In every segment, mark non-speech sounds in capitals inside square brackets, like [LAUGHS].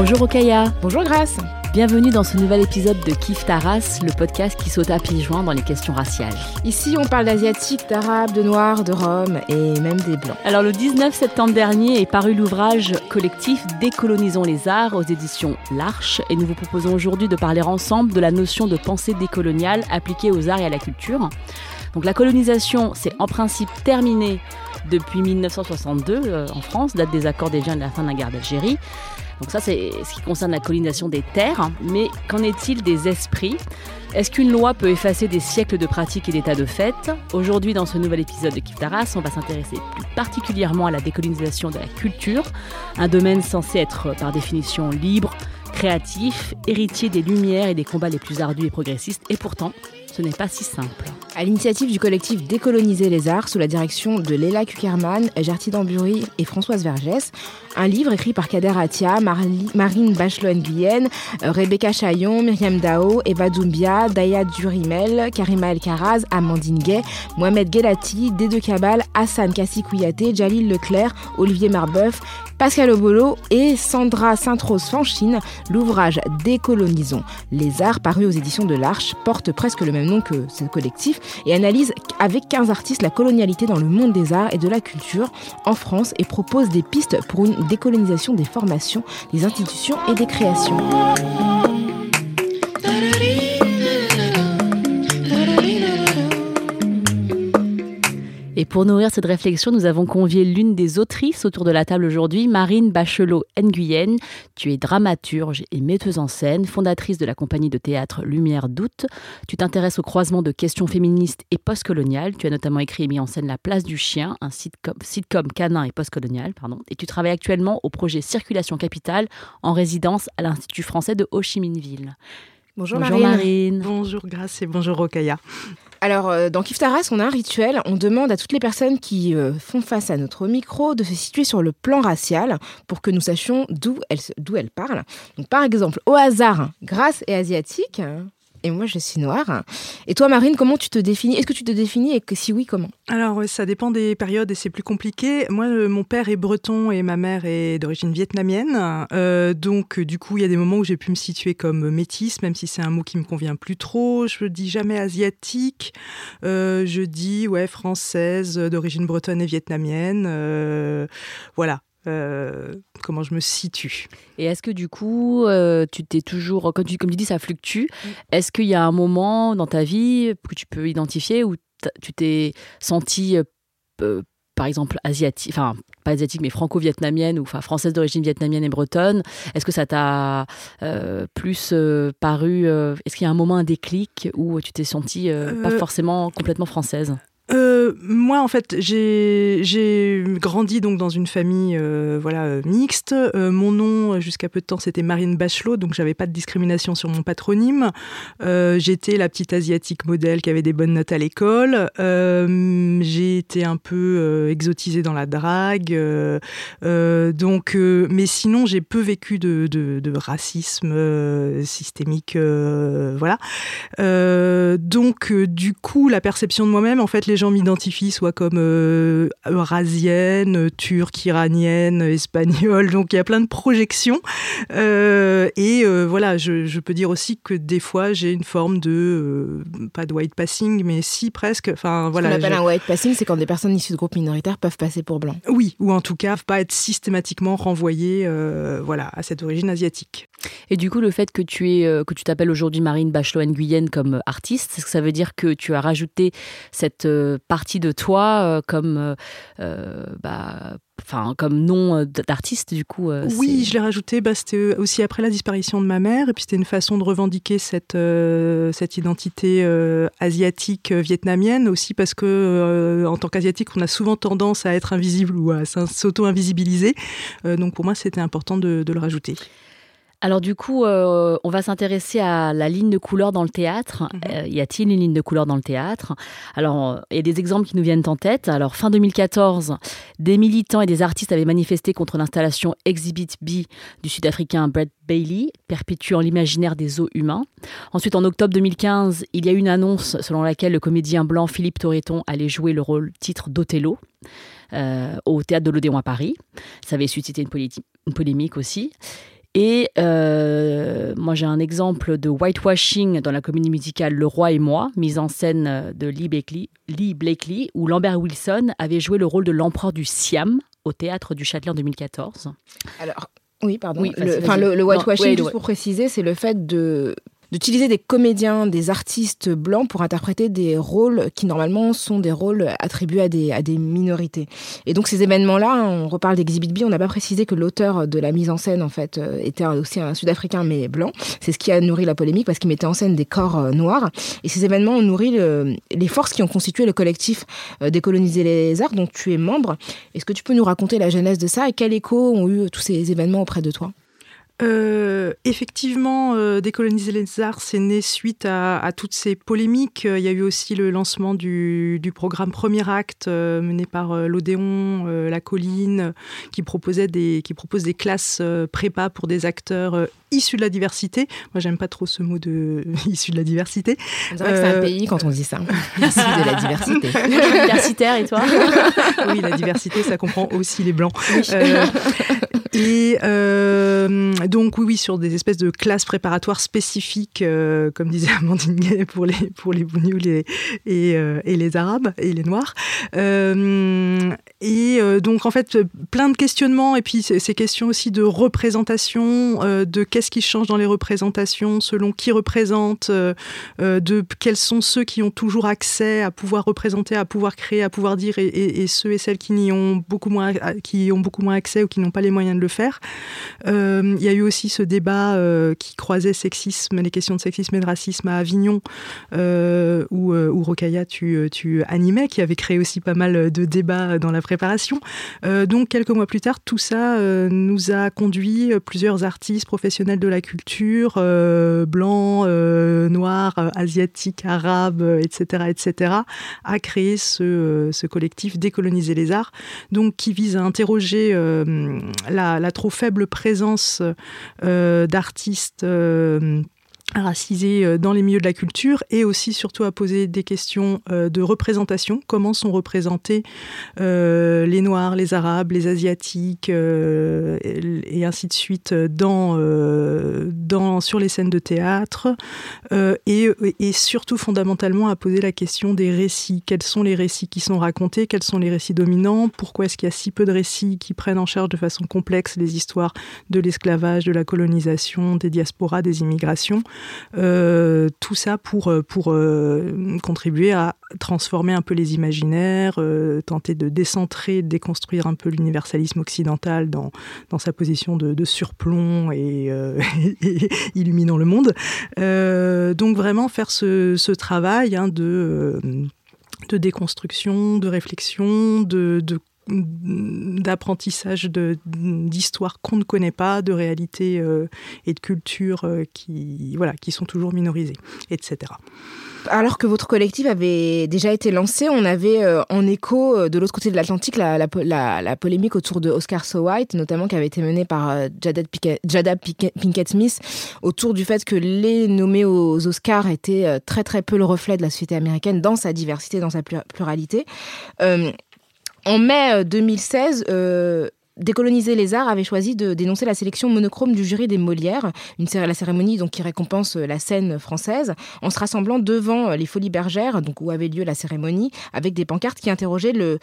Bonjour Okaya, Bonjour Grace. bienvenue dans ce nouvel épisode de Kif Taras, le podcast qui saute à pieds joints dans les questions raciales. Ici, on parle d'asiatiques, d'arabes, de noirs, de roms et même des blancs. Alors le 19 septembre dernier est paru l'ouvrage collectif Décolonisons les arts aux éditions L'Arche et nous vous proposons aujourd'hui de parler ensemble de la notion de pensée décoloniale appliquée aux arts et à la culture. Donc la colonisation, c'est en principe terminé depuis 1962 euh, en France, date des accords des et de la fin de la guerre d'Algérie. Donc ça, c'est ce qui concerne la colonisation des terres. Mais qu'en est-il des esprits? Est-ce qu'une loi peut effacer des siècles de pratiques et d'états de fait? Aujourd'hui, dans ce nouvel épisode de Kiftaras, on va s'intéresser plus particulièrement à la décolonisation de la culture, un domaine censé être par définition libre, créatif, héritier des lumières et des combats les plus ardus et progressistes. Et pourtant, ce n'est pas si simple. À l'initiative du collectif Décoloniser les arts, sous la direction de Léla Kuckerman, Gertie Dambury et Françoise Vergès, un livre écrit par Kader Atia, Marine Bachelot-Nguyen, euh, Rebecca Chaillon, Myriam Dao, Eva Doumbia, Daya Durimel, Karima El Karaz, Amandine Gay, Mohamed Gelati, Dédé Kabal, Hassan Kassi Kouyaté, Jalil Leclerc, Olivier Marbeuf, Pascal Obolo et Sandra Sainte-Rose Fanchine, l'ouvrage Décolonisons les arts paru aux éditions de l'Arche porte presque le même nom que ce collectif et analyse avec 15 artistes la colonialité dans le monde des arts et de la culture en France et propose des pistes pour une décolonisation des formations, des institutions et des créations. Et pour nourrir cette réflexion, nous avons convié l'une des autrices autour de la table aujourd'hui, Marine Bachelot Nguyen. Tu es dramaturge et metteuse en scène, fondatrice de la compagnie de théâtre Lumière d'août. Tu t'intéresses au croisement de questions féministes et postcoloniales. Tu as notamment écrit et mis en scène La place du chien, un sitcom, sitcom canin et postcolonial. Pardon. Et tu travailles actuellement au projet Circulation Capitale en résidence à l'Institut français de Ho Chi Minh Ville. Bonjour, Bonjour Marine. Marine. Bonjour Grace et bonjour Rokaya. Alors, euh, dans Kiftaras, on a un rituel. On demande à toutes les personnes qui euh, font face à notre micro de se situer sur le plan racial pour que nous sachions d'où elles, parlent. Donc, par exemple, au hasard, Grace est asiatique et moi, je suis noire. Et toi, Marine, comment tu te définis? Est-ce que tu te définis et si oui, comment? Alors ça dépend des périodes et c'est plus compliqué. Moi, euh, mon père est breton et ma mère est d'origine vietnamienne. Euh, donc du coup, il y a des moments où j'ai pu me situer comme métisse, même si c'est un mot qui me convient plus trop. Je dis jamais asiatique. Euh, je dis ouais française d'origine bretonne et vietnamienne. Voilà. Euh, comment je me situe. Et est-ce que du coup, euh, tu t'es toujours, comme tu, comme tu dis, ça fluctue. Est-ce qu'il y a un moment dans ta vie que tu peux identifier où tu t'es sentie, euh, par exemple, asiatique, enfin, pas asiatique, mais franco-vietnamienne ou enfin, française d'origine vietnamienne et bretonne? Est-ce que ça t'a plus paru. est-ce qu'il y a un moment, un déclic où tu t'es sentie pas forcément complètement française? Euh, moi, en fait, j'ai grandi donc dans une famille euh, voilà mixte. Euh, mon nom, jusqu'à peu de temps, c'était Marine Bachelot, donc j'avais pas de discrimination sur mon patronyme. J'étais la petite asiatique modèle qui avait des bonnes notes à l'école. J'ai été un peu exotisée dans la drague. donc, mais sinon, j'ai peu vécu de, racisme systémique. voilà. Donc, du coup, la perception de moi-même, en fait, les gens m'identifient soit comme euh, eurasienne, turque, iranienne, espagnole. Donc, il y a plein de projections. Euh, et euh, voilà, je, je peux dire aussi que des fois, j'ai une forme de, euh, pas de white passing, mais si presque. Enfin, Ce voilà. qu'on appelle je- un white passing, c'est quand des personnes issues de groupes minoritaires peuvent passer pour blancs. Oui, ou en tout cas, pas être systématiquement renvoyé euh, voilà, à cette origine asiatique. Et du coup, le fait que tu es, euh, que tu t'appelles aujourd'hui Marine Bachelot Nguyen comme euh, artiste, est-ce que ça veut dire que tu as rajouté cette euh, partie de toi comme euh, bah, enfin comme nom d'artiste du coup. oui, je l'ai rajouté. Bah, c'était aussi après la disparition de ma mère, et puis c'était une façon de revendiquer cette cette identité asiatique vietnamienne aussi parce que en tant qu'asiatique, on a souvent tendance à être invisible ou à s'auto-invisibiliser. donc pour moi, c'était important de, de le rajouter. Alors du coup, euh, on va s'intéresser à la ligne de couleur dans le théâtre. Mhm. Euh, y a-t-il une ligne de couleur dans le théâtre? Alors, il y a des exemples qui nous viennent en tête. Alors, fin 2014, des militants et des artistes avaient manifesté contre l'installation Exhibit B du Sud-Africain Brett Bailey, perpétuant l'imaginaire des os humains. Ensuite, en octobre 2015, il y a eu une annonce selon laquelle le comédien blanc Philippe Torreton allait jouer le rôle titre d'Othello. Euh, au théâtre de l'Odéon à Paris. Ça avait suscité une polémique aussi. Et euh, moi, j'ai un exemple de whitewashing dans la comédie musicale Le Roi et moi, mise en scène de Lee Blakely, Lee Blakely, où Lambert Wilson avait joué le rôle de l'empereur du Siam au théâtre du Châtelet en 2014. Alors, oui, pardon. le, whitewashing, juste pour préciser, c'est le fait de d'utiliser des comédiens, des artistes blancs pour interpréter des rôles qui normalement sont des rôles attribués à des, à des minorités. Et donc ces événements-là, on reparle d'Exhibit B, on n'a pas précisé que l'auteur de la mise en scène en fait euh, était aussi un Sud-Africain mais blanc. C'est ce qui a nourri la polémique parce qu'il mettait en scène des corps euh, noirs. Et ces événements ont nourri les forces qui ont constitué le collectif euh, Décoloniser les arts dont tu es membre. Est-ce que tu peux nous raconter la genèse de ça et quel écho ont eu tous ces événements auprès de toi? Euh, effectivement, euh, décoloniser les arts, c'est né suite à, toutes ces polémiques. Il y a eu aussi le lancement du, programme Premier Acte euh, mené par l'Odéon, La Colline, qui proposait des qui propose des classes prépa pour des acteurs issus de la diversité. Moi, j'aime pas trop ce mot de [LAUGHS] issu de la diversité. On dirait que c'est un pays quand on dit ça. [LAUGHS] issu de la diversité. [LAUGHS] Diversitaire et toi? Oui, la diversité, ça comprend aussi les blancs. Et donc oui, oui, sur des espèces de classes préparatoires spécifiques, euh, comme disait Amandine pour les, pour les et, euh, et, les Arabes et les Noirs. Euh, et donc en fait, plein de questionnements, et puis ces questions aussi de représentation, de qu'est-ce qui change dans les représentations, selon qui représente, de quels sont ceux qui ont toujours accès à pouvoir représenter, à pouvoir créer, à pouvoir dire, et, ceux et celles qui, n'y ont beaucoup moins, qui ont beaucoup moins accès ou qui n'ont pas les moyens de le faire. Il y a eu aussi ce débat euh, qui croisait sexisme, les questions de sexisme et de racisme à Avignon, euh, où, euh, où Rokaya, tu, tu, animais, qui avait créé aussi pas mal de débats dans la préparation. donc, quelques mois plus tard, tout ça nous a conduit, plusieurs artistes professionnels de la culture, blancs, noirs, asiatiques, arabes, etc., etc., à créer ce, ce collectif Décoloniser les arts, donc qui vise à interroger la, la, trop faible présence euh, d'artistes euh, racisés euh, dans les milieux de la culture et aussi surtout à poser des questions euh, de représentation. Comment sont représentés euh, les Noirs, les Arabes, les Asiatiques et, ainsi de suite dans, sur les scènes de théâtre et, surtout fondamentalement à poser la question des récits. Quels sont les récits qui sont racontés? Quels sont les récits dominants? Pourquoi est-ce qu'il y a si peu de récits qui prennent en charge de façon complexe les histoires de l'esclavage, de la colonisation, des diasporas, des immigrations? Tout ça pour, euh, pour euh, contribuer à transformer un peu les imaginaires, tenter de décentrer, de déconstruire un peu l'universalisme occidental dans, dans sa position de, surplomb [LAUGHS] et, illuminant le monde. donc vraiment faire ce, travail hein, de déconstruction, de réflexion, de d'apprentissage d'histoires qu'on ne connaît pas, de réalités euh, et de cultures euh, qui, voilà, qui sont toujours minorisées, etc. Alors que votre collectif avait déjà été lancé, on avait euh, en écho de l'autre côté de l'Atlantique la, la, polémique autour de Oscar So White, notamment qui avait été menée par Jada, Pinkett, Smith, autour du fait que les nommés aux Oscars étaient très très peu le reflet de la société américaine dans sa diversité, dans sa pluralité. En mai 2016, euh, Décoloniser les arts avait choisi de dénoncer la sélection monochrome du jury des Molières, la cérémonie donc qui récompense la scène française, en se rassemblant devant les Folies Bergères, donc où avait lieu la cérémonie, avec des pancartes qui interrogeaient le,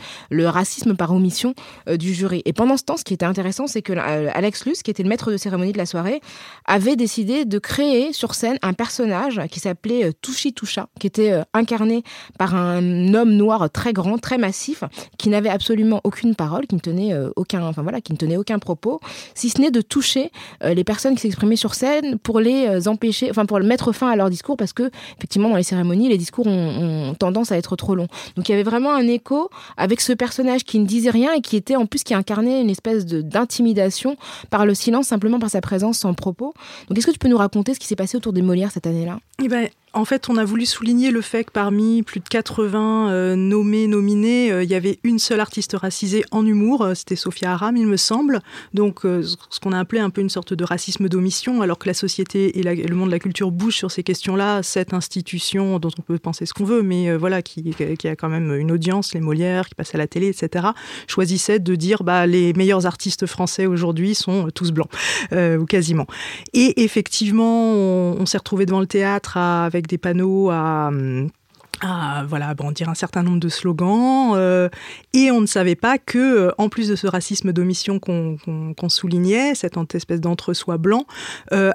racisme par omission du jury. Et pendant ce temps, ce qui était intéressant, c'est que Alex Luce, qui était le maître de cérémonie de la soirée, avait décidé de créer sur scène un personnage qui s'appelait Touchi Toucha, qui était incarné par un homme noir très grand, très massif, qui n'avait absolument aucune parole, qui ne tenait euh, aucun, voilà, qui ne tenait aucun propos, si ce n'est de toucher euh, les personnes qui s'exprimaient sur scène pour les euh, empêcher, enfin pour mettre fin à leur discours, parce que effectivement dans les cérémonies, les discours ont, tendance à être trop longs. Donc il y avait vraiment un écho avec ce personnage qui ne disait rien et qui était en plus qui incarnait une espèce d'intimidation par le silence, simplement par sa présence sans propos. Donc est-ce que tu peux nous raconter ce qui s'est passé autour des Molières cette année-là? Eh ben, en fait, on a voulu souligner le fait que parmi plus de 80 euh, nommés, nominés, euh, il y avait une seule artiste racisée en humour, euh, c'était Sophia Aram, il me semble. Donc, ce qu'on a appelé un peu une sorte de racisme d'omission, alors que la société et le monde de la culture bougent sur ces questions-là, cette institution dont on peut penser ce qu'on veut, mais voilà, qui, a quand même une audience, les Molières, qui passent à la télé, etc., choisissait de dire bah, les meilleurs artistes français aujourd'hui sont tous blancs, ou quasiment. Et effectivement, on, on s'est retrouvé devant le théâtre avec des panneaux à hum, à voilà, brandir un certain nombre de slogans. Euh, et on ne savait pas que, euh, en plus de ce racisme d'omission qu'on soulignait, cette espèce d'entre-soi blanc, euh,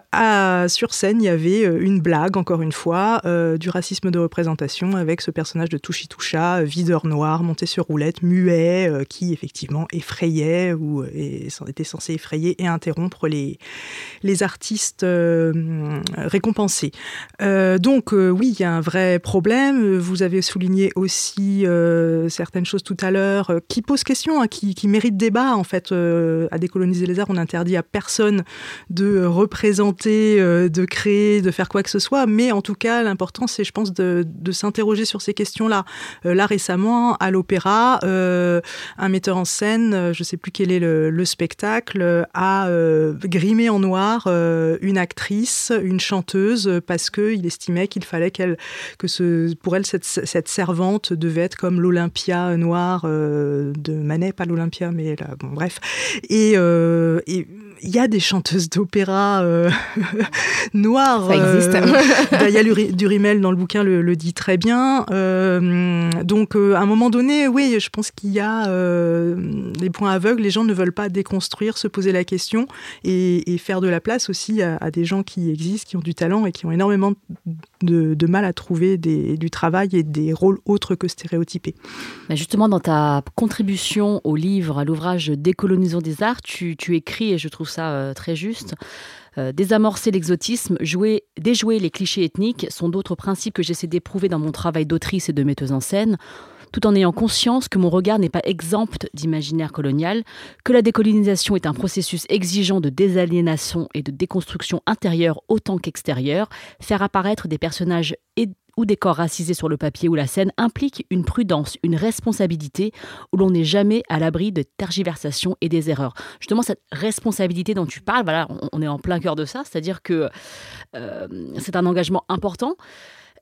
sur scène, il y avait une blague, encore une fois, du racisme de représentation avec ce personnage de Touchi Toucha, videur noir, monté sur roulette, muet, qui effectivement effrayait ou était censé effrayer et interrompre les, les artistes récompensés. donc oui, il y a un vrai problème vous avez souligné aussi euh, certaines choses tout à l'heure euh, qui posent question, hein, qui, méritent débat. En fait, euh, à décoloniser les arts, on interdit à personne de représenter, de créer, de faire quoi que ce soit. Mais en tout cas, l'important, c'est, je pense, de, s'interroger sur ces questions-là. là, récemment, à l'opéra, un metteur en scène, je ne sais plus quel est le, spectacle, a grimé en noir une actrice, une chanteuse, parce qu'il estimait qu'il fallait qu'elle, que ce, pour elle, cette, servante devait être comme l'Olympia noire euh, de Manet, pas l'Olympia, mais là, bon, bref. Et, euh, et il y a des chanteuses d'opéra euh, [LAUGHS] noires. Ça existe. Euh, Durimel dans le bouquin le, dit très bien. Donc à un moment donné, oui, je pense qu'il y a des points aveugles. Les gens ne veulent pas déconstruire, se poser la question et, faire de la place aussi à, des gens qui existent, qui ont du talent et qui ont énormément de, mal à trouver du travail et des rôles autres que stéréotypés. justement, dans ta contribution au livre, à l'ouvrage Décolonisons des arts, tu, tu écris, et je trouve ça euh, très juste. Euh, désamorcer l'exotisme, jouer, déjouer les clichés ethniques sont d'autres principes que j'essaie d'éprouver dans mon travail d'autrice et de metteuse en scène, tout en ayant conscience que mon regard n'est pas exempt d'imaginaire colonial, que la décolonisation est un processus exigeant de désaliénation et de déconstruction intérieure autant qu'extérieure, faire apparaître des personnages ou des corps racisés sur le papier ou la scène implique une prudence, une responsabilité où l'on n'est jamais à l'abri de tergiversations et des erreurs. Justement, cette responsabilité dont tu parles, voilà, on est en plein cœur de ça, c'est-à-dire que euh, c'est un engagement important.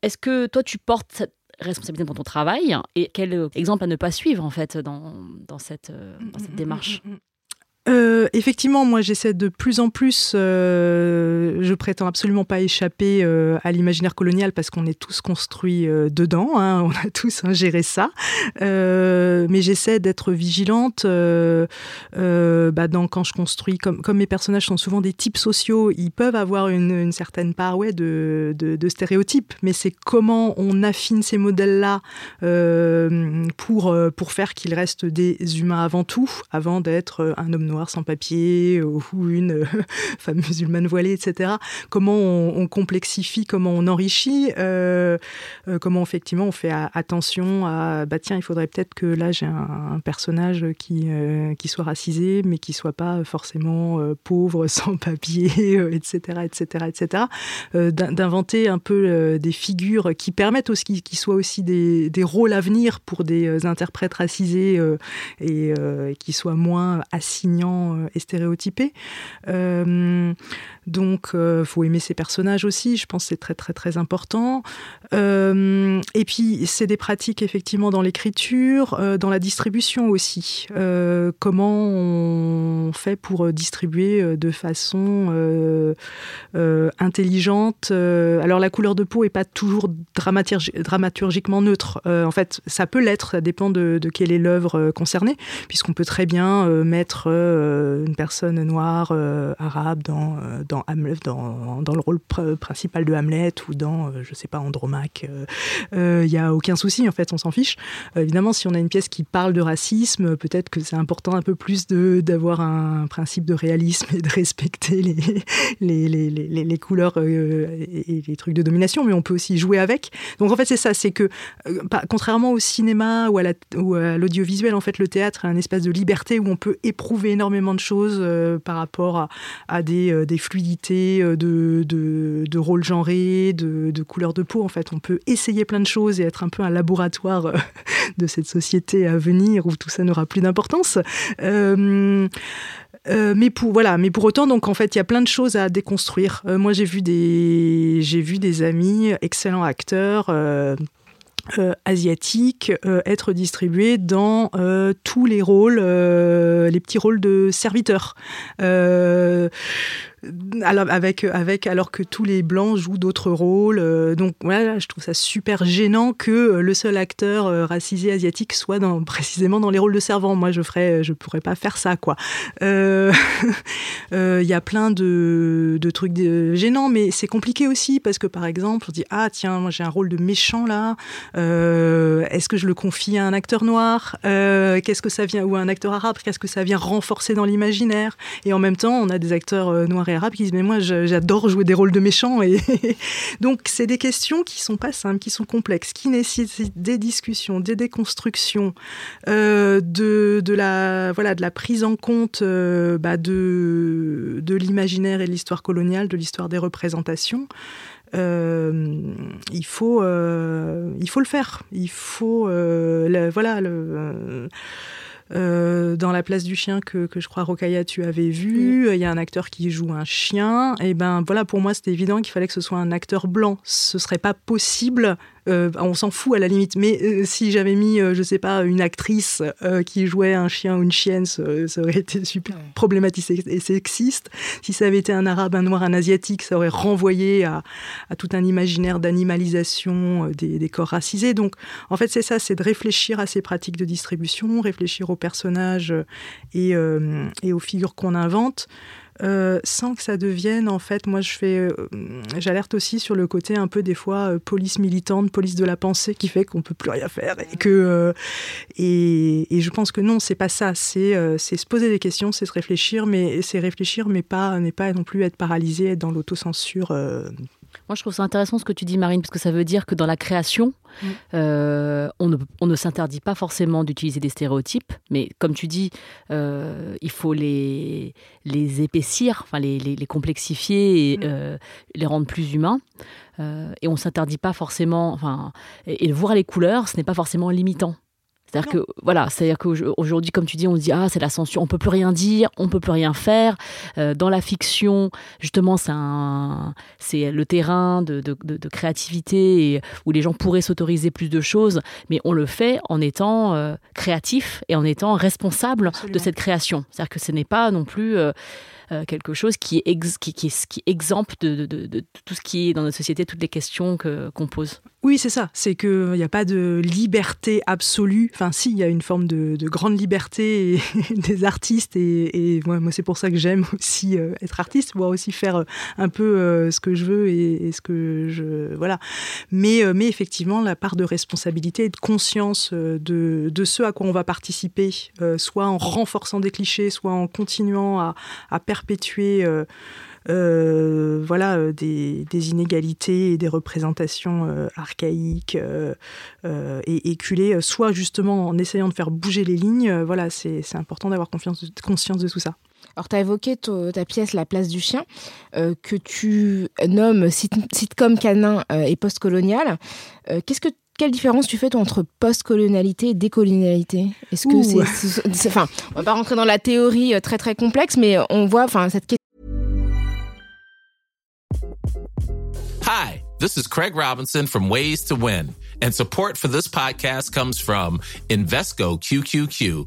Est-ce que toi, tu portes cette responsabilité dans ton travail et quel exemple à ne pas suivre en fait dans, dans cette, euh, dans cette mm, mm, démarche euh, effectivement, moi j'essaie de plus en plus, euh, je prétends absolument pas échapper euh, à l'imaginaire colonial parce qu'on est tous construits dedans, hein, [LAUGHS] on a tous ingéré ça, mais j'essaie d'être vigilante bah, quand je construis, comme, mes personnages sont souvent des types sociaux, ils peuvent avoir une, certaine part ouais, de, de, stéréotypes, mais c'est comment on affine ces modèles-là pour, pour faire qu'ils restent des humains avant tout, avant d'être un homme noir sans papier ou une euh, [LAUGHS] femme musulmane voilée, etc. Comment on, complexifie, comment on enrichit, euh, euh, comment effectivement on fait attention à bah tiens il faudrait peut-être que là j'ai un, personnage qui qui soit racisé mais qui soit pas forcément pauvre, [LAUGHS] sans papier, etc., etc., etc. D'inventer un peu des figures qui permettent aussi qui soient aussi des, des, rôles à venir pour des interprètes racisés et qui soient moins assignés contraignant et stéréotypé. Donc, il faut aimer ses personnages aussi. Je pense que c'est très, très, très important. et puis, c'est des pratiques effectivement dans l'écriture, dans la distribution aussi. comment on fait pour distribuer de façon intelligente. alors, la couleur de peau est pas toujours dramaturgiquement neutre. en fait, ça peut l'être, ça dépend de, quelle est l'œuvre concernée, puisqu'on peut très bien mettre une personne noire arabe dans, Hamlet, dans, dans, le rôle principal de Hamlet ou dans, je sais pas, Andromaque. Il n'y a aucun souci, en fait, on s'en fiche. évidemment, si on a une pièce qui parle de racisme, peut-être que c'est important un peu plus d'avoir un principe de réalisme et de respecter les, les, les, les, les couleurs et les trucs de domination, mais on peut aussi jouer avec. Donc en fait, c'est ça, c'est que euh, contrairement au cinéma ou à l'audiovisuel, en fait, le théâtre a un espace de liberté où on peut éprouver énormément de choses euh, par rapport à, des, euh, des, fluidités de, de, de rôles genrés, de, de, couleurs de peau. En fait, on peut essayer plein de choses et être un peu un laboratoire [LAUGHS] de cette société à venir où tout ça n'aura plus d'importance. Euh, mais pour voilà, mais pour autant, donc en fait, il y a plein de choses à déconstruire. Euh, moi, j'ai vu des j'ai vu des amis excellents acteurs. Euh, asiatiques être distribués dans tous les rôles, les petits rôles de serviteurs alors, avec, avec, alors que tous les blancs jouent d'autres rôles. Euh, donc voilà, je trouve ça super gênant que euh, le seul acteur euh, racisé asiatique soit dans, [LAUGHS] précisément dans les rôles de servant. Moi, je ferais, je pourrais pas faire ça, quoi. Il [LAUGHS] y a plein de, de trucs gênants, mais c'est compliqué aussi parce que par exemple, on dit ah tiens, moi j'ai un rôle de méchant là. Est-ce que je le confie à un acteur noir? Qu'est-ce que ça vient ou à un acteur arabe Qu'est-ce que ça vient renforcer dans l'imaginaire Et en même temps, on a des acteurs noirs qui disent mais moi j'adore jouer des rôles de méchants et [LAUGHS] donc c'est des questions qui sont pas simples, qui sont complexes, qui nécessitent des discussions, des déconstructions, euh, de, la voilà de la prise en compte euh, bah, de de l'imaginaire et de l'histoire coloniale, de l'histoire des représentations. Euh, il faut il faut le faire, il faut voilà le euh, dans La place du chien que, que je crois Rokaya tu avais vu, il y a un acteur qui joue un chien. Et ben voilà, pour moi c'était évident qu'il fallait que ce soit un acteur blanc. Ce serait pas possible euh, on s'en fout à la limite. Mais euh, si j'avais mis, euh, je sais pas, une actrice qui jouait un chien ou une chienne, ça, aurait été super problématique et sexiste. Si ça avait été un arabe, un noir, un asiatique, ça aurait renvoyé à, tout un imaginaire d'animalisation des, corps racisés. Donc, en fait, c'est ça, c'est de réfléchir à ces pratiques de distribution, réfléchir aux personnages et aux figures qu'on invente. Euh, sans que ça devienne, en fait, moi je fais, euh, j'alerte aussi sur le côté un peu des fois euh, police militante, police de la pensée, qui fait qu'on peut plus rien faire et que et, je pense que non, c'est pas ça, c'est c'est se poser des questions, c'est se réfléchir, mais c'est réfléchir, mais pas n'est pas non plus être paralysé, être dans l'autocensure moi, je trouve ça intéressant ce que tu dis, Marine, parce que ça veut dire que dans la création, mm. euh, on ne, on ne s'interdit pas forcément d'utiliser des stéréotypes, mais comme tu dis, euh, il faut les, les épaissir, enfin les, les, complexifier et mm. euh, les rendre plus humains. et on ne s'interdit pas forcément, enfin, et, et voir les couleurs, ce n'est pas forcément limitant. C'est-à-dire que voilà, c'est-à-dire qu'aujourd'hui, comme tu dis, on se dit ah c'est la censure, on peut plus rien dire, on peut plus rien faire. Euh, dans la fiction, justement, c'est un, c'est le terrain de, de, de, créativité et, où les gens pourraient s'autoriser plus de choses, mais on le fait en étant euh, créatif et en étant responsable de cette création. C'est-à-dire que ce n'est pas non plus euh, euh, quelque chose qui est, qui, qui, qui exempt de, de, de, tout ce qui est dans notre société, toutes les questions qu'on pose. Oui, c'est ça. C'est qu'il n'y a pas de liberté absolue. Enfin, si, il y a une forme de, grande liberté [LAUGHS] des artistes. Et, et moi, moi c'est pour ça que j'aime aussi euh, être artiste, pouvoir aussi faire euh, un peu ce que je veux et, ce que je. Voilà. Mais, mais effectivement, la part de responsabilité et de conscience de, de ce à quoi on va participer, soit en renforçant des clichés, soit en continuant à, à euh, euh, voilà, euh, des, inégalités et des représentations archaïques et éculées, soit justement en essayant de faire bouger les lignes. voilà, c'est important d'avoir conscience de tout ça. Alors, tu as évoqué ta pièce La place du chien, que tu nommes sitcom canin et postcolonial. Qu'est-ce que quelle différence tu fais toi, entre post-colonialité et décolonialité? Est-ce que [LAUGHS] c'est, enfin, on va pas rentrer dans la théorie euh, très très complexe, mais on voit, enfin, cette question. Hi, this is Craig Robinson from Ways to Win, and support for this podcast comes from Invesco QQQ.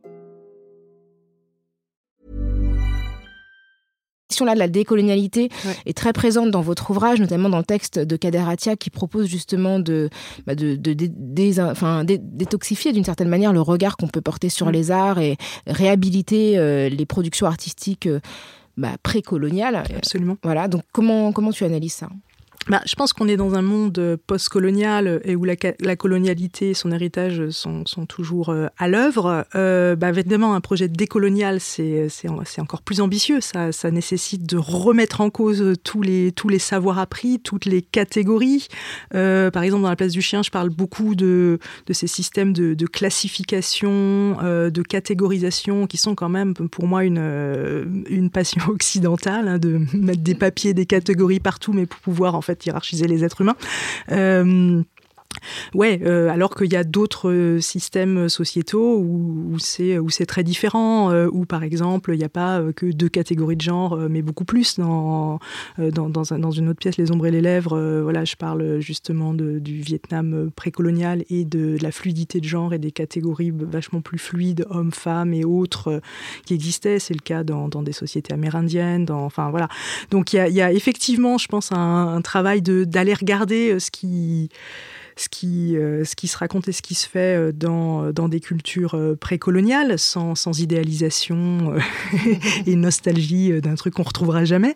question-là de la décolonialité est très présente dans votre ouvrage, notamment dans le texte de Kader Atia qui propose justement de, bah de, de, de enfin, détoxifier d'une certaine manière le regard qu'on peut porter sur mm. les arts et réhabiliter euh, les productions artistiques euh, bah, précoloniales. Absolument. Voilà, donc comment, comment tu analyses ça? Bah, je pense qu'on est dans un monde euh, post-colonial et où la, colonialité et son héritage sont, sont toujours euh, à l'œuvre. Euh, bah, évidemment, un projet décolonial, c'est encore plus ambitieux. Ça, nécessite de remettre en cause tous les, savoirs appris, toutes les catégories. Euh, par exemple, dans La place du chien, je parle beaucoup de, ces systèmes de, classification, euh, de catégorisation, qui sont quand même pour moi une, une passion [LAUGHS] occidentale, hein, de mettre des papiers, des catégories partout, mais pour pouvoir en fait hiérarchiser les êtres humains. Euh, Ouais, euh, alors qu'il y a d'autres euh, systèmes sociétaux où, c'est où c'est très différent, euh, où par exemple il n'y a pas que deux catégories de genre, mais beaucoup plus dans dans, dans, une autre pièce, les ombres et les lèvres. voilà, je parle justement de, du Vietnam précolonial et de, la fluidité de genre et des catégories vachement plus fluides, hommes, femmes et autres qui existaient. C'est le cas dans, dans, des sociétés amérindiennes. Dans, enfin voilà. Donc il y a, y a, effectivement, je pense, un, un travail d'aller regarder ce qui ce qui, euh, ce qui se raconte et ce qui se fait euh, dans, dans des cultures euh, précoloniales, sans, sans idéalisation [LAUGHS] et nostalgie d'un truc qu'on retrouvera jamais.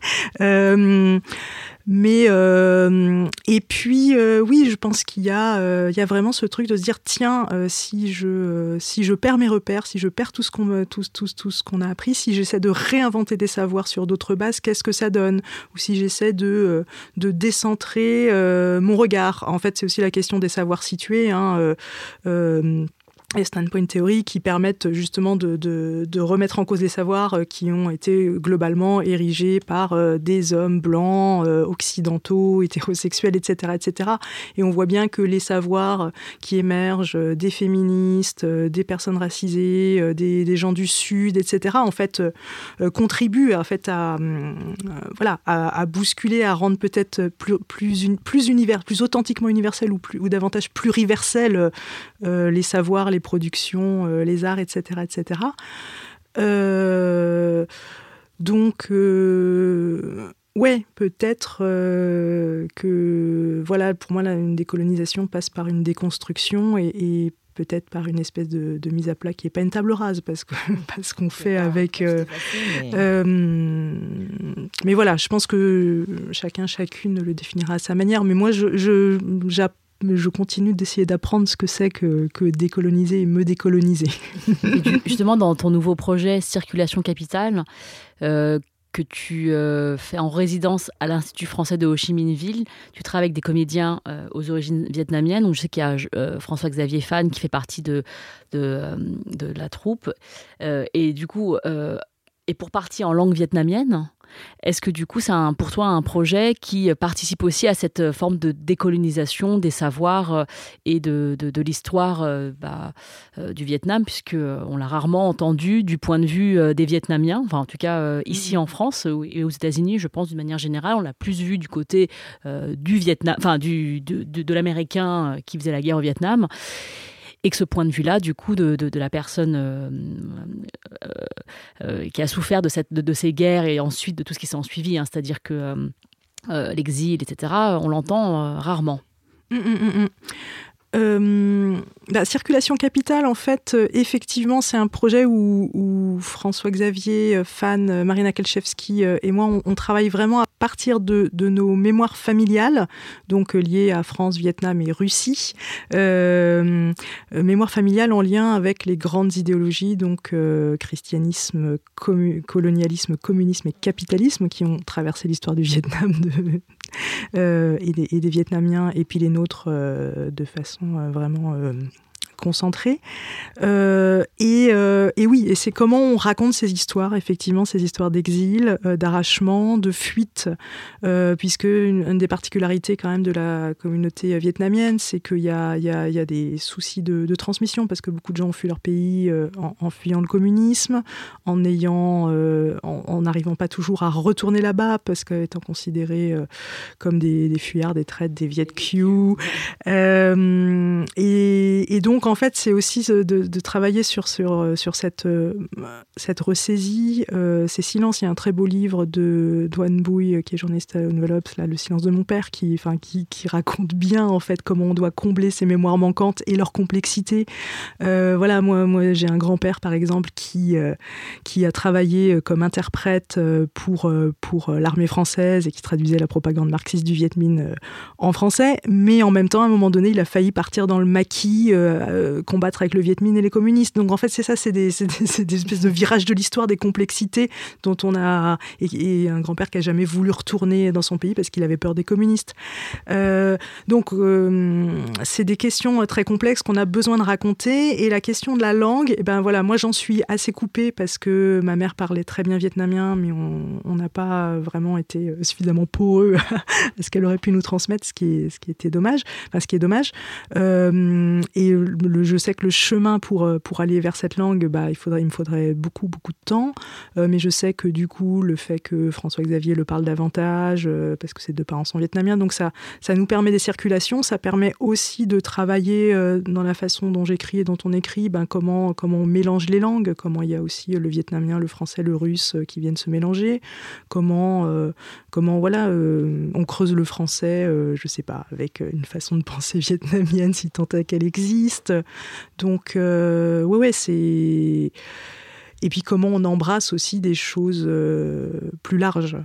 Mais euh, et puis euh, oui, je pense qu'il y a euh, il y a vraiment ce truc de se dire tiens si je si je perds mes repères, si je perds tout ce qu'on tout, tout, tout ce qu'on a appris, si j'essaie de réinventer des savoirs sur d'autres bases, qu'est-ce que ça donne? Ou si j'essaie de de décentrer mon regard. En fait, c'est aussi la question des savoirs situés. Hein, et standpoint théorie qui permettent justement de, de, remettre en cause les savoirs euh, qui ont été globalement érigés par euh, des hommes blancs, euh, occidentaux, hétérosexuels, etc., etc. Et on voit bien que les savoirs qui émergent des féministes, des personnes racisées, des, gens du Sud, etc., en fait, contribuent en fait à, voilà, à, à, bousculer, à rendre peut-être plus, plus, plus univers, plus authentiquement universel ou, plus, ou davantage pluriversel les savoirs, les productions, euh, les arts, etc. etc. Euh, donc, euh, ouais, peut-être que, voilà, pour moi, une décolonisation passe par une déconstruction et, peut-être par une espèce de, mise à plat qui n'est pas une table rase, parce que [LAUGHS] parce qu'on fait avec. mais... voilà, je pense que chacun, chacune le définira à sa manière. Mais moi, je, je mais je continue d'essayer d'apprendre ce que c'est que, décoloniser et me décoloniser. [LAUGHS] justement, dans ton nouveau projet Circulation Capitale, euh, que tu euh, fais en résidence à l'Institut français de Ho Chi Minh Ville. Tu travailles avec des comédiens euh, aux origines vietnamiennes. Je sais qu'il y a François-Xavier Fan qui fait partie de, de la troupe. et du coup, et pour partir en langue vietnamienne, est-ce que du coup, c'est pour toi un projet qui participe aussi à cette forme de décolonisation des savoirs euh, et de, l'histoire euh, bah, euh, du Vietnam, puisque on l'a rarement entendu du point de vue des Vietnamiens, enfin en tout cas ici en France et aux États-Unis, je pense d'une manière générale, on l'a plus vu du côté du Vietnam, enfin du, de, de l'Américain qui faisait la guerre au Vietnam et que ce point de vue-là, du coup, de, la personne euh, euh, euh, qui a souffert de, ces guerres et ensuite de tout ce qui s'est en suivi, hein, c'est-à-dire que l'exil, etc., on l'entend rarement. Hum, hum, hum, la circulation capitale, en fait, effectivement, c'est un projet où, François-Xavier, Fan, Marina Kelchevski et moi, on, travaille vraiment à partir de, nos mémoires familiales, donc liées à France, Vietnam et Russie. mémoire familiale en lien avec les grandes idéologies, donc christianisme, colonialisme, communisme et capitalisme qui ont traversé l'histoire du Vietnam [LAUGHS] euh, et, des, Vietnamiens, et puis les nôtres euh, de façon euh, vraiment concentré. Euh, et, euh, et, oui, et c'est comment on raconte ces histoires, effectivement, ces histoires d'exil, euh, d'arrachement, de fuite, puisque une, des particularités quand même de la communauté vietnamienne, c'est qu'il y a, y, a, y a, des soucis de, transmission, parce que beaucoup de gens ont fui leur pays en, fuyant le communisme, en ayant, en n'arrivant pas toujours à retourner là-bas, parce qu'étant considérés comme des, fuyards, des traites, des Viet Q. Et donc, en fait, c'est aussi de, travailler sur, sur, euh, sur cette, euh, cette ressaisie, euh, ces silences. Il y a un très beau livre de Douane Bouille, qui est journaliste à Envelopes, là, Le silence de mon père, qui, enfin, qui, qui, raconte bien en fait comment on doit combler ces mémoires manquantes et leur complexité. voilà, moi, moi j'ai un grand-père par exemple qui, qui a travaillé comme interprète pour, pour l'armée française et qui traduisait la propagande marxiste du Viet Minh en français, mais en même temps, à un moment donné, il a failli partir dans le maquis euh, combattre avec le Viet Minh et les communistes. Donc en fait, c'est ça, c'est des, [LAUGHS] des, espèces de virages de l'histoire, des complexités dont on a. Et, un grand-père qui a jamais voulu retourner dans son pays parce qu'il avait peur des communistes. Euh, donc euh, c'est des questions très complexes qu'on a besoin de raconter. Et la question de la langue, et eh ben voilà, moi j'en suis assez coupée parce que ma mère parlait très bien vietnamien, mais on n'a pas vraiment été suffisamment poreux [LAUGHS] à ce qu'elle aurait pu nous transmettre, ce qui, est, ce qui était dommage. Enfin, ce dommage. et je sais que le chemin pour, euh, pour aller vers cette langue, bah, il, me faudrait beaucoup, beaucoup de temps. Euh, mais je sais que du coup, le fait que François-Xavier le parle davantage, euh, parce que ses deux parents sont vietnamiens, donc ça, ça nous permet des circulations. Ça permet aussi de travailler dans la façon dont j'écris et dont on écrit, ben, comment, comment on mélange les langues, comment il y a aussi le vietnamien, le français, le russe qui viennent se mélanger, comment, comment voilà, on creuse le français, je sais pas, avec une façon de penser [LAUGHS] vietnamienne, si tant est qu'elle existe. Donc, euh, ouais, ouais, c'est. Et puis comment on embrasse aussi des choses euh, plus larges.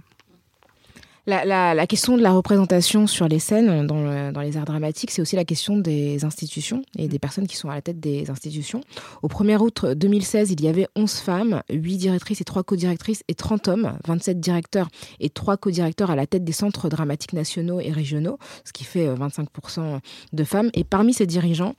La, question de la représentation sur les scènes dans, dans les arts dramatiques, c'est aussi la question des institutions et des personnes qui sont à la tête des institutions. Au 1er août 2016, il y avait 11 femmes, 8 directrices et 3 co-directrices et 30 hommes, 27 directeurs et 3 co-directeurs à la tête des centres dramatiques nationaux et régionaux, ce qui fait 25% euh, de femmes. Et parmi ces dirigeants,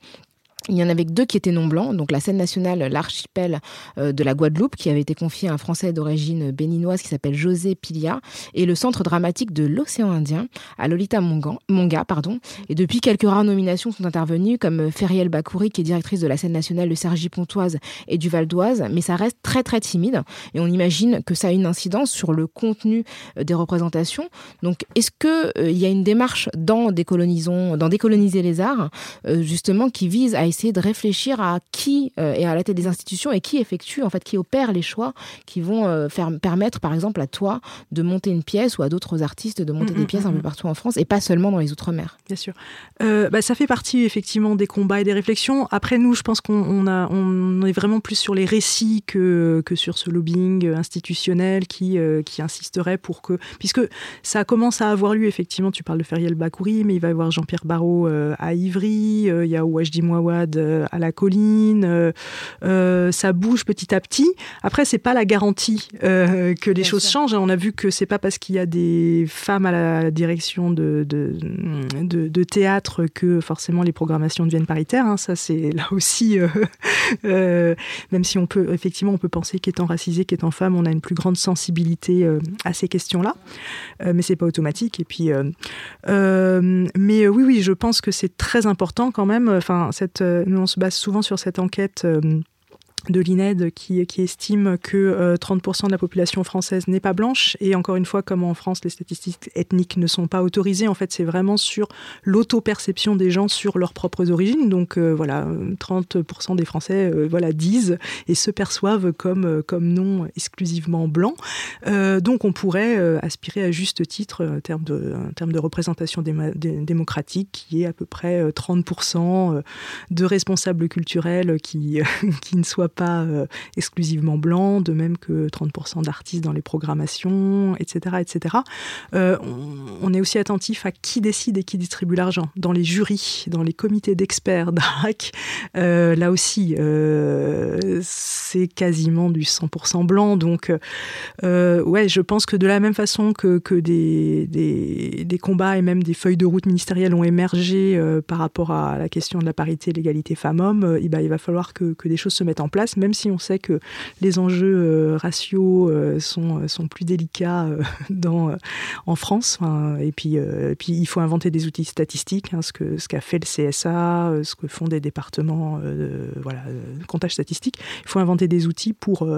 il y en avait deux qui étaient non blancs, donc la scène nationale, l'archipel euh, de la Guadeloupe, qui avait été confié à un Français d'origine béninoise qui s'appelle José Pilia, et le centre dramatique de l'océan Indien, à Lolita Monga. Pardon. Et depuis, quelques rares nominations sont intervenues, comme Feriel Bakouri, qui est directrice de la scène nationale de Sergi-Pontoise et du Val d'Oise, mais ça reste très très timide, et on imagine que ça a une incidence sur le contenu euh, des représentations. Donc, est-ce qu'il euh, y a une démarche dans, Décolonisons, dans Décoloniser les arts, justement, qui vise à essayer de réfléchir à qui euh, est à la tête des institutions et qui effectue, en fait, qui opère les choix qui vont euh, faire, permettre, par exemple, à toi de monter une pièce ou à d'autres artistes de monter mm, des mm, pièces un mm, peu partout en France et pas seulement dans les Outre-mer. Bien sûr. Euh, bah, ça fait partie, effectivement, des combats et des réflexions. Après, nous, je pense qu'on a, on est vraiment plus sur les récits que, que sur ce lobbying institutionnel qui, qui insisterait pour que. Puisque ça commence à avoir lieu, effectivement, tu parles de Feriel Bakouri, mais il va y avoir Jean-Pierre Barrault à Ivry, il y a Ouajdi Mouawad euh, à la colline. Euh, euh, ça bouge petit à petit. Après, c'est pas la garantie que les choses changent. On a vu que c'est pas parce qu'il y a des femmes à la direction de, de, théâtre que forcément les programmations deviennent paritaires. Hein. Ça, c'est là aussi, [LAUGHS] même si on peut effectivement, on peut penser qu'étant racisé, qu'étant femme, on a une plus grande sensibilité à ces questions-là, mais c'est pas automatique. Et puis, mais oui, oui, je pense que c'est très important quand même. Enfin, cette nous, on se base souvent sur cette enquête euh, de l'INED qui, estime que 30% de la population française n'est pas blanche. Et encore une fois, comme en France, les statistiques ethniques ne sont pas autorisées, en fait, c'est vraiment sur l'auto-perception des gens sur leurs propres origines. Donc voilà, 30% des Français voilà, disent et se perçoivent comme, comme non exclusivement blancs. donc on pourrait aspirer à juste titre, en termes de, en termes de représentation démocratique, qui est à peu près 30% de responsables culturels qui, [LAUGHS] qui ne soient pas euh, exclusivement blancs, de même que 30% d'artistes dans les programmations, etc. etc. Euh, on, est aussi attentif à qui décide et qui distribue l'argent. Dans les jurys, dans les comités d'experts d'ARAC, euh, là aussi, c'est quasiment du 100% blanc. Donc, ouais, je pense que de la même façon que, que des, des, des, combats et même des feuilles de route ministérielles ont émergé par rapport à la question de la parité et l'égalité femmes-hommes, il va falloir que, que des choses se mettent en place, même si on sait que les enjeux euh, raciaux euh, sont, euh, sont plus délicats [LAUGHS] dans, en France. et puis, puis, il faut inventer des outils statistiques, hein, ce qu'a ce qu'a fait le CSA, ce que font des départements voilà, comptage statistique. Il faut inventer des outils pour,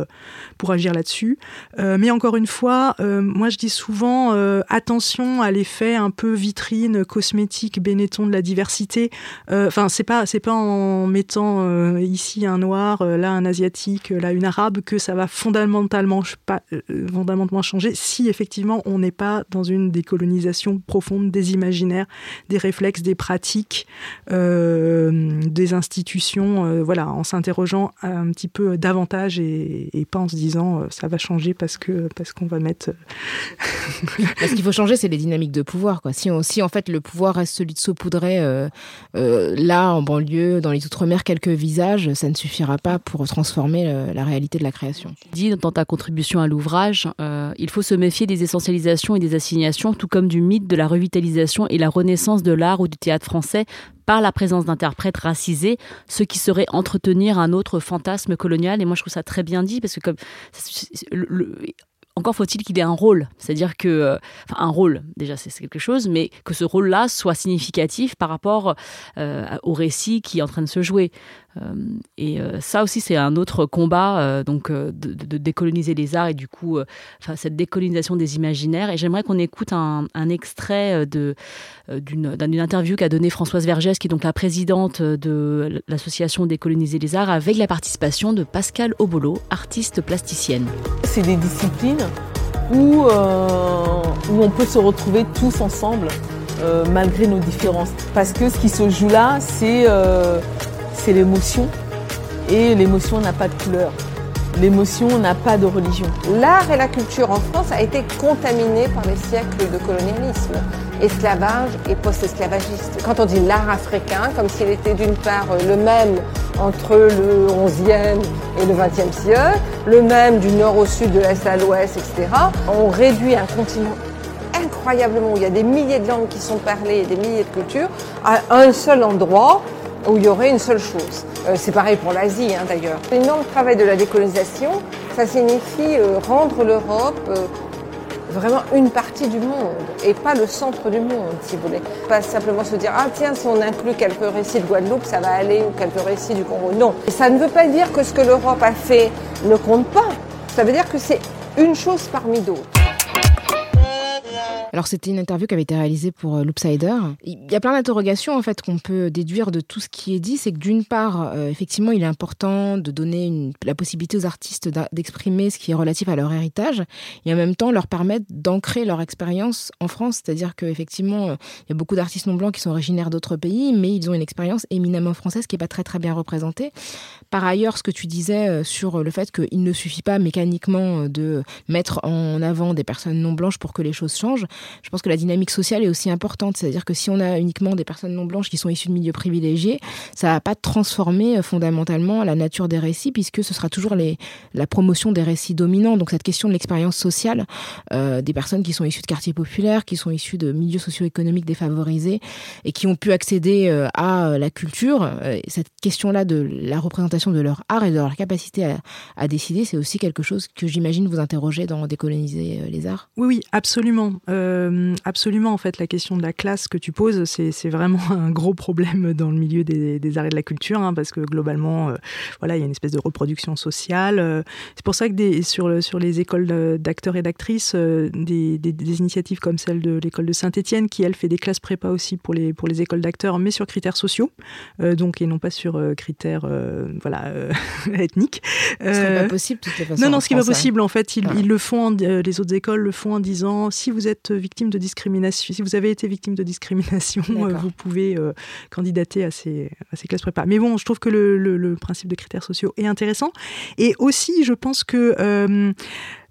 pour agir là-dessus. mais encore une fois, moi je dis souvent attention à l'effet un peu vitrine, cosmétique, bénéton de la diversité. Enfin, c'est pas, c'est pas en mettant ici un noir, là un asiatique, là une arabe, que ça va fondamentalement, pas, euh, fondamentalement changer si effectivement on n'est pas dans une décolonisation profonde des imaginaires, des réflexes, des pratiques, euh, des institutions, euh, voilà, en s'interrogeant un petit peu davantage et, pas en se disant ça va changer parce que parce qu'on va mettre. Ce qu'il faut changer, c'est les dynamiques de pouvoir. Quoi. Si, si en fait le pouvoir reste celui de saupoudrer là en banlieue, dans les outre-mer, quelques visages, ça ne suffira pas pour transformer euh, la réalité de la création. Dit dans ta contribution à l'ouvrage, euh, il faut se méfier des essentialisations et des assignations, tout comme du mythe de la revitalisation et la renaissance de l'art ou du théâtre français par la présence d'interprètes racisés, ce qui serait entretenir un autre fantasme colonial. Et moi, je trouve ça très bien dit, parce que comme encore faut-il qu'il ait un rôle, c'est-à-dire que, euh, enfin un rôle, déjà c'est quelque chose, mais que ce rôle-là soit significatif par rapport au récit qui est en train de se jouer. Euh, et ça aussi c'est un autre combat, donc de, décoloniser les arts et du coup, enfin cette décolonisation des imaginaires. Et j'aimerais qu'on écoute un, extrait d'une interview qu'a donnée Françoise Vergès, qui est donc la présidente de l'association Décoloniser les arts, avec la participation de Pascal Obolo, artiste plasticienne. C'est des disciplines où, euh, où on peut se retrouver tous ensemble euh, malgré nos différences. Parce que ce qui se joue là, c'est euh, l'émotion. Et l'émotion n'a pas de couleur. L'émotion n'a pas de religion. L'art et la culture en France a été contaminés par les siècles de colonialisme, esclavage et post-esclavagiste. Quand on dit l'art africain, comme s'il était d'une part le même entre le 11e et le 20e siècle, le même du nord au sud, de l'est à l'ouest, etc., on réduit un continent incroyablement où il y a des milliers de langues qui sont parlées et des milliers de cultures à un seul endroit où il y aurait une seule chose. Euh, c'est pareil pour l'Asie hein, d'ailleurs. L'énorme travail de la décolonisation, ça signifie euh, rendre l'Europe euh, vraiment une partie du monde et pas le centre du monde, si vous voulez. Pas simplement se dire, ah tiens, si on inclut quelques récits de Guadeloupe, ça va aller, ou quelques récits du Congo. Non. Et ça ne veut pas dire que ce que l'Europe a fait ne compte pas. Ça veut dire que c'est une chose parmi d'autres. Alors c'était une interview qui avait été réalisée pour euh, Loopsider. Il y a plein d'interrogations en fait qu'on peut déduire de tout ce qui est dit. C'est que d'une part, euh, effectivement, il est important de donner la possibilité aux artistes d'exprimer ce qui est relatif à leur héritage et en même temps leur permettre d'ancrer leur expérience en France. C'est-à-dire qu'effectivement, euh, il y a beaucoup d'artistes non blancs qui sont originaires d'autres pays, mais ils ont une expérience éminemment française qui n'est pas très très bien représentée. Par ailleurs, ce que tu disais sur le fait qu'il ne suffit pas mécaniquement de mettre en avant des personnes non blanches pour que les choses changent, je pense que la dynamique sociale est aussi importante. C'est-à-dire que si on a uniquement des personnes non blanches qui sont issues de milieux privilégiés, ça va pas transformer euh, fondamentalement la nature des récits, puisque ce sera toujours la promotion des récits dominants. Donc cette question de l'expérience sociale euh, des personnes qui sont issues de quartiers populaires, qui sont issues de milieux socio-économiques défavorisés et qui ont pu accéder euh, à la culture, cette question-là de la représentation de leur art et de leur capacité à, décider, c'est aussi quelque chose que j'imagine vous interroger dans Décoloniser les arts. Oui, oui, absolument. Euh, euh, absolument. En fait, la question de la classe que tu poses, c'est vraiment un gros problème dans le milieu des, des arts et de la culture, hein, parce que globalement, euh, voilà, il y a une espèce de reproduction sociale. Euh. c'est pour ça que sur, le, sur les écoles d'acteurs et d'actrices, des, initiatives comme celle de l'école de Saint-Étienne, qui elle fait des classes prépa aussi pour les, pour les écoles d'acteurs, mais sur critères sociaux, donc et non pas sur critères, voilà, [LAUGHS] ethniques. Ce serait pas possible, de toute façon. Non, non, ce qui n'est pas possible, en fait, ils, ils le font, les autres écoles le font en disant si vous êtes victime de discrimination, si vous avez été victime de discrimination, euh, vous pouvez euh, candidater à ces, à ces classes prépa. Mais bon, je trouve que le, le, principe de critères sociaux est intéressant. Et aussi, je pense que euh,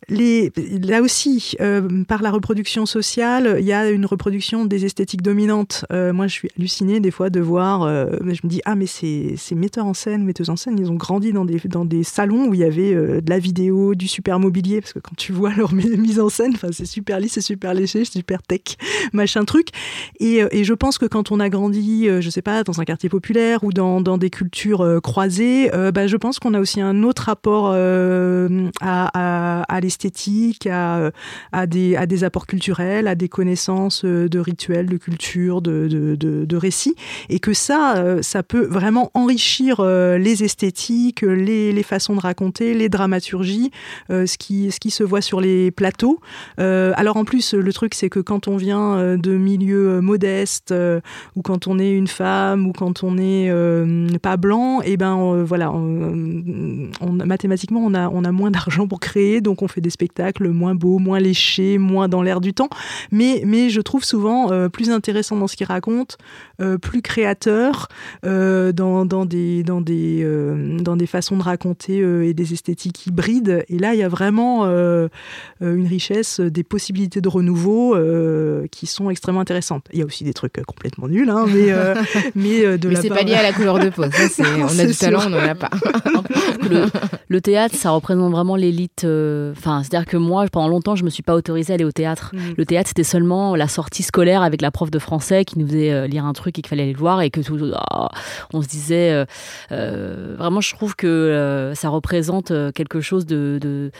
les, là aussi, euh, par la reproduction sociale, il y a une reproduction des esthétiques dominantes. Euh, moi, je suis hallucinée des fois de voir. Euh, je me dis ah mais ces, ces metteurs en scène, metteuses en scène, ils ont grandi dans des dans des salons où il y avait de la vidéo, du super mobilier, parce que quand tu vois [LAUGHS] leur mise en scène, c'est super lisse, c'est super léger, super tech, machin truc. Et, je pense que quand on a grandi, je sais pas, dans un quartier populaire ou dans, dans des cultures croisées, bah, je pense qu'on a aussi un autre rapport à, à, à esthétique, à, à, des, à des apports culturels, à des connaissances euh, de rituels, de culture, de, de, de, récits, et que ça, euh, ça peut vraiment enrichir euh, les esthétiques, les, les façons de raconter, les dramaturgies, ce, qui, ce qui se voit sur les plateaux. alors en plus, le truc, c'est que quand on vient de milieux modestes, ou quand on est une femme, ou quand on n'est pas blanc, et eh ben voilà, mathématiquement, on a, on a moins d'argent pour créer, donc on fait des spectacles moins beaux, moins léchés, moins dans l'air du temps, mais, mais je trouve souvent euh, plus intéressant dans ce qu'il raconte, euh, plus créateur euh, dans, dans, des, dans, des, dans des façons de raconter et des esthétiques hybrides. Et là, il y a vraiment une richesse des possibilités de renouveau qui sont extrêmement intéressantes. Il y a aussi des trucs complètement nuls, hein, mais, [LAUGHS] mais de mais c'est pas lié à la couleur de peau. [LAUGHS] on a du talent, on n'en a pas. le, le, théâtre, ça représente vraiment l'élite. Enfin, c'est-à-dire que moi, pendant longtemps, je me suis pas autorisée à aller au théâtre. Mm. Le théâtre, c'était seulement la sortie scolaire avec la prof de français qui nous faisait euh, lire un truc et qu'il fallait aller le voir et que tout, oh, on se disait. Euh, euh, vraiment, je trouve que ça représente quelque chose de, de,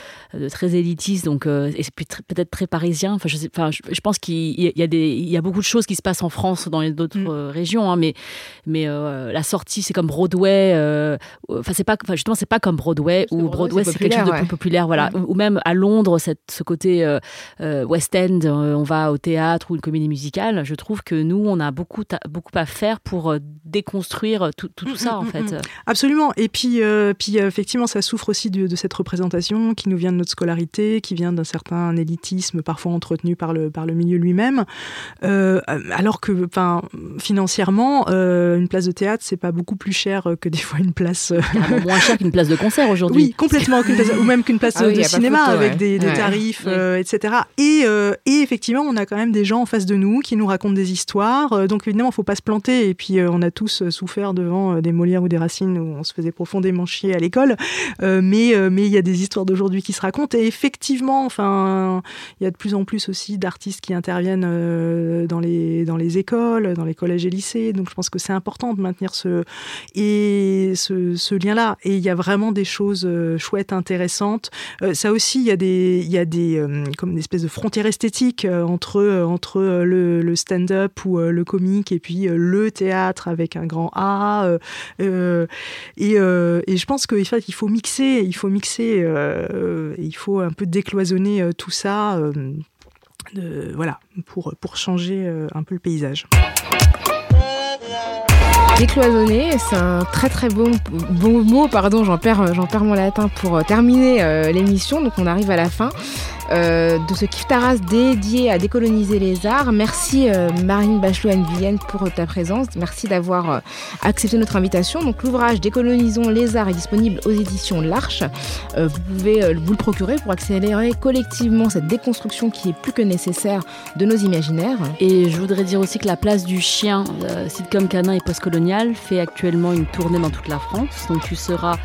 très élitiste, donc et peut-être très parisien. Enfin, je, sais, enfin, je, pense qu'il y a des, il y a beaucoup de choses qui se passent en France dans d'autres mm. régions, hein, mais mais la sortie, c'est comme Broadway. Enfin, c'est pas, justement, c'est pas comme Broadway ou Broadway, c'est quelque chose de plus populaire, voilà, mm. ou même à Londres, cette, ce côté euh, euh, West End, euh, on va au théâtre ou une comédie musicale, je trouve que nous, on a beaucoup, beaucoup à faire pour déconstruire tout, tout, ça, en mm, mm, fait. Mm, Absolument. Et puis, puis effectivement, ça souffre aussi de, cette représentation qui nous vient de notre scolarité, qui vient d'un certain élitisme parfois entretenu par le, par le milieu lui-même. alors que, enfin, financièrement, une place de théâtre, c'est pas beaucoup plus cher que des fois une place. moins cher qu'une place de concert aujourd'hui. Oui, complètement. ou même qu'une place ah de cinéma avec des, tarifs, euh, etc. Et, euh, et, effectivement, on a quand même des gens en face de nous qui nous racontent des histoires. Euh, donc évidemment, il faut pas se planter. Et puis, on a tous souffert devant des Molières ou des Racines où on se faisait profondément chier à l'école. mais mais il y a des histoires d'aujourd'hui qui se racontent. Et effectivement, enfin, il y a de plus en plus aussi d'artistes qui interviennent dans les dans les écoles, dans les collèges et lycées. Donc je pense que c'est important de maintenir ce et ce, ce lien-là. Et il y a vraiment des choses chouettes, intéressantes. ça aussi, il y a des il y a des euh, comme une espèce de frontière esthétique euh, entre euh, entre le, stand-up ou le comique et puis le théâtre avec un grand A. et, et je pense qu'il faut, il faut mixer, il faut mixer, il faut un peu décloisonner tout ça. voilà, pour, pour changer un peu le paysage. Décloisonner, c'est un très très bon, bon mot, pardon, j'en perds, j'en perds mon latin pour terminer l'émission, donc on arrive à la fin. Euh, de ce Kiftaras dédié à décoloniser les arts. Merci euh, Marine Bachelot-Vienne pour ta présence. Merci d'avoir euh, accepté notre invitation. Donc l'ouvrage Décolonisons les arts est disponible aux éditions L'Arche. vous pouvez vous le procurer pour accélérer collectivement cette déconstruction qui est plus que nécessaire de nos imaginaires. Et je voudrais dire aussi que la place du chien, sitcom canin et postcolonial, fait actuellement une tournée dans toute la France. Donc tu seras,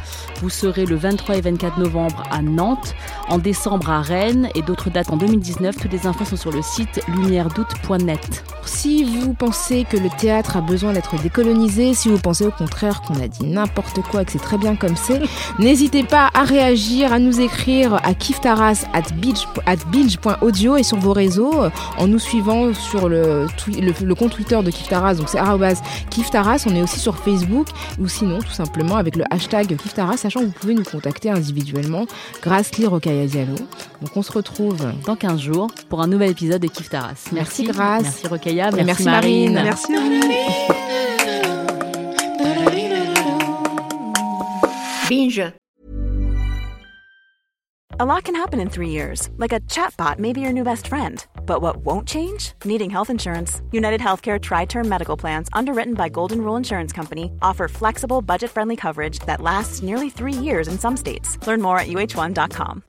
vous serez le 23 et 24 novembre à Nantes, en décembre à Rennes et d'autres dates en 2019. Toutes les infos sont sur le site lumièredoute.net. Si vous pensez que le théâtre a besoin d'être décolonisé, si vous pensez au contraire qu'on a dit n'importe quoi et que c'est très bien comme c'est, [LAUGHS] n'hésitez pas à réagir, à nous écrire à kiftaras at binge.audio et sur vos réseaux en nous suivant sur le, le, compte Twitter de Kiftaras, donc c'est Kiftaras. On est aussi sur Facebook ou sinon tout simplement avec le hashtag Kiftaras, sachant que vous pouvez nous contacter individuellement grâce à Diallo. Donc on se retrouve dans 15 jours pour un nouvel épisode de Kiftaras. Merci, merci Grace. Merci Rokaya. Merci, Marine. Merci Binge. A lot can happen in three years, like a chatbot may be your new best friend. But what won't change? Needing health insurance. United Healthcare Tri Term Medical Plans, underwritten by Golden Rule Insurance Company, offer flexible, budget friendly coverage that lasts nearly three years in some states. Learn more at uh1.com.